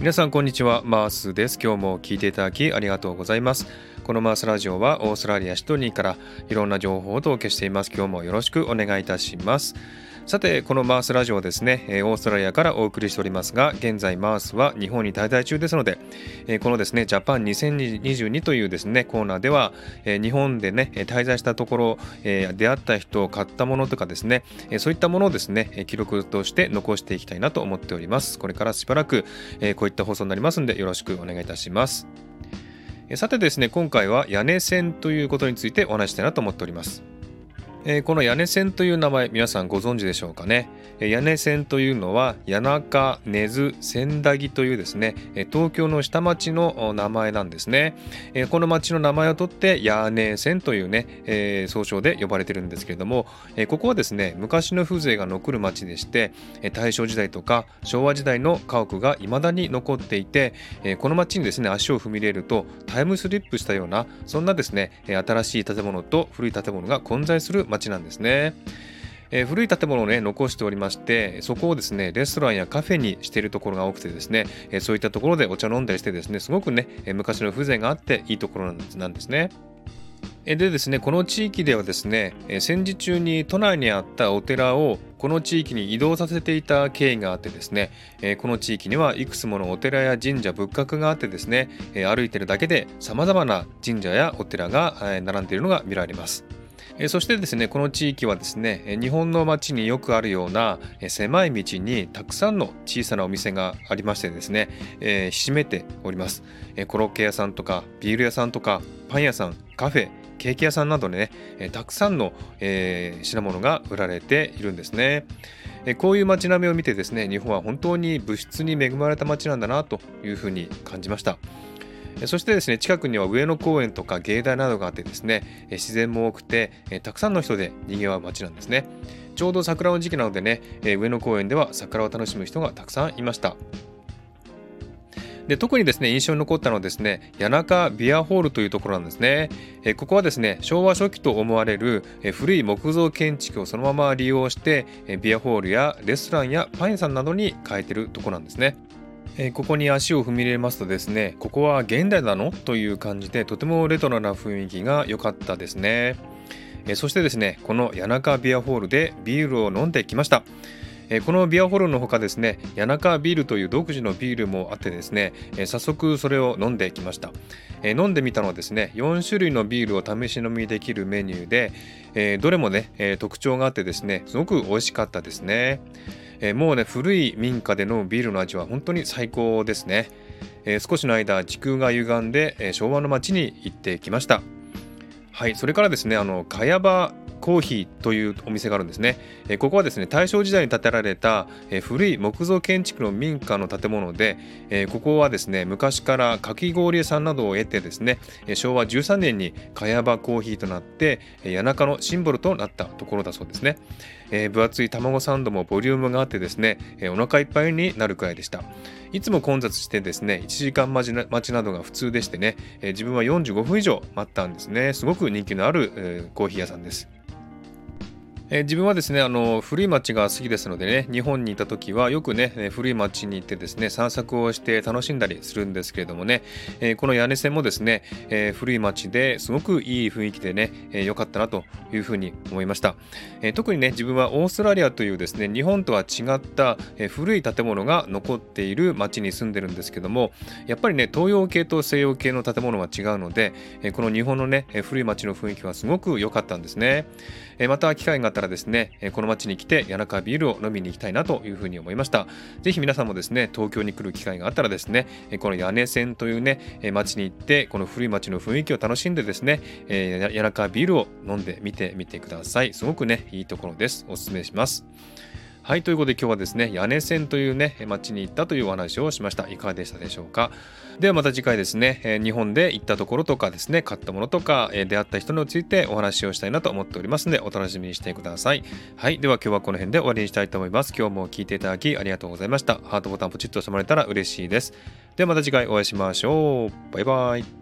皆さんこんにちはマースです。今日も聞いていただきありがとうございます。このマースラジオはオーストラリアシドニーからいろんな情報をお届けしています。今日もよろしくお願いいたします。さてこのマースラジオですねオーストラリアからお送りしておりますが現在マースは日本に滞在中ですのでこのですねジャパン2022というですねコーナーでは日本でね滞在したところ出会った人を買ったものとかですねそういったものをですね記録として残していきたいなと思っております。これからしばらくこういった放送になりますのでよろしくお願いいたします。さてですね今回は屋根線ということについてお話したいなと思っております。えー、この屋根線という名前皆さんご存知でしょうかね、え、屋根線というのは谷中根津千駄木というですね、え、東京の下町の名前なんですね、えー、この町の名前を取って屋根線というね、えー、総称で呼ばれてるんですけれども、えー、ここはですね昔の風情が残る町でして、え、大正時代とか昭和時代の家屋が未だに残っていて、えー、この町にですね足を踏み入れるとタイムスリップしたようなそんなですね新しい建物と古い建物が混在する町なんですね。えー、古い建物をね残しておりましてそこをですねレストランやカフェにしているところが多くてですね、えー、そういったところでお茶飲んだりしてですねすごくね、えー、昔の風情があっていいところなんですね。でですねこの地域ではですね戦時中に都内にあったお寺をこの地域に移動させていた経緯があってですねこの地域にはいくつものお寺や神社仏閣があってですね歩いてるだけでさまざまな神社やお寺が並んでいるのが見られます。そしてですねこの地域はですね日本の街によくあるような狭い道にたくさんの小さなお店がありましてですね、えー、めております、コロッケ屋さんとかビール屋さんとかパン屋さんカフェケーキ屋さんなどね、たくさんの、えー、品物が売られているんですね。こういう街並みを見てですね、日本は本当に物質に恵まれた街なんだなというふうに感じました。そしてですね近くには上野公園とか芸大などがあってですね自然も多くてたくさんの人で賑わう街なんですね。ちょうど桜の時期なのでね上野公園では桜を楽しむ人がたくさんいました。で特にですね印象に残ったのはですね谷中ビアホールというところなんですね。えここはですね昭和初期と思われるえ古い木造建築をそのまま利用してえビアホールやレストランやパン屋さんなどに変えてるところなんですね。えここに足を踏み入れますとですねここは現代なの？という感じでとてもレトロな雰囲気が良かったですね、えそしてですねこの谷中ビアホールでビールを飲んできました。このビアホールのほかですね谷中ビールという独自のビールもあってですね早速それを飲んできました。飲んでみたのはですね4種類のビールを試し飲みできるメニューでどれもね特徴があってですねすごく美味しかったですね。えー、もうね古い民家でのビールの味は本当に最高ですね、えー、少しの間時空が歪んで、えー、昭和の街に行ってきました。はいそれからですねあの茅場コーヒーというお店があるんですね。えここはですね大正時代に建てられた、え古い木造建築の民家の建物で、えここはですね昔からかき氷屋さんなどを得てですね昭和13年に茅場コーヒーとなって谷中のシンボルとなったところだそうですね。え分厚い卵サンドもボリュームがあってですね、えお腹いっぱいになるくらいでした。いつも混雑してですね1時間待ちなどが普通でしてね、え自分は45分以上待ったんですね。すごく人気のある、えコーヒー屋さんです。えー、自分はですねあの古い町が好きですのでね日本にいた時はよくね古い町に行ってですね散策をして楽しんだりするんですけれどもね、えー、この屋根線もですね、えー、古い町ですごくいい雰囲気でね良、えー、かったなというふうに思いました、えー、特にね自分はオーストラリアというですね日本とは違った、え、古い建物が残っている町に住んでるんですけどもやっぱりね東洋系と西洋系の建物は違うので、え、この日本のね古い町の雰囲気はすごく良かったんですね、え、また機会があったらですね、この町に来て谷中ビールを飲みに行きたいなというふうに思いました。ぜひ皆さんもですね、東京に来る機会があったらですね、この屋根線というね、町に行って、この古い町の雰囲気を楽しんでですね、谷中ビールを飲んでみてみてください。すごくね、いいところです。おすすめします。はい、ということで今日はですね、屋根線というね、町に行ったというお話をしました。いかがでしたでしょうか？ではまた次回ですね、え日本で行ったところとかですね、買ったものとか、え出会った人についてお話をしたいなと思っておりますので、お楽しみにしてください。はい、では今日はこの辺で終わりにしたいと思います。今日も聞いていただきありがとうございました。ハートボタンポチッと押してもらえたら嬉しいです。ではまた次回お会いしましょう。バイバイ。